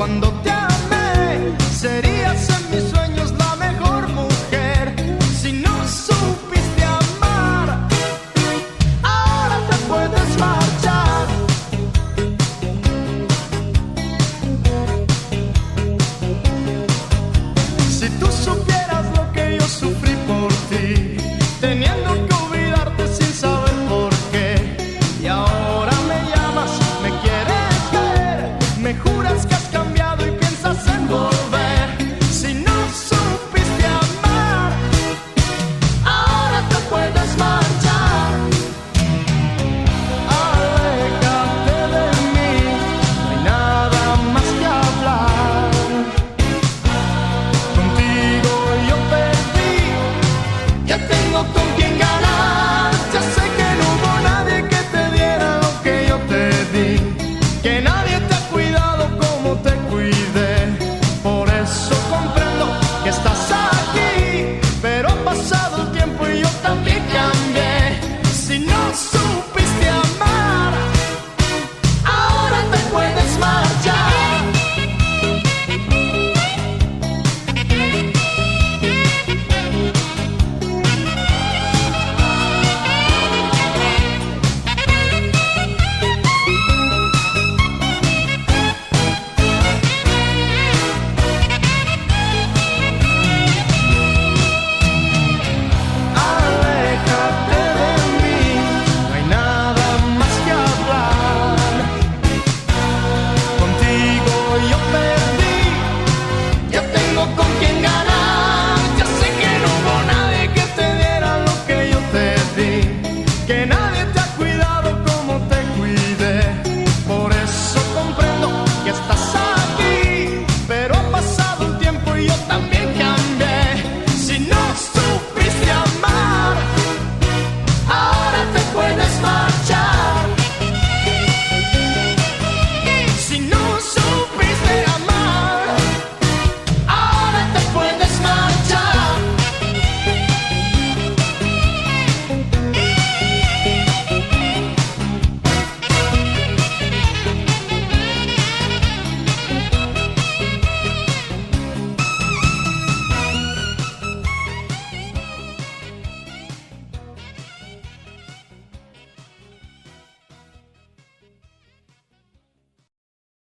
cuando te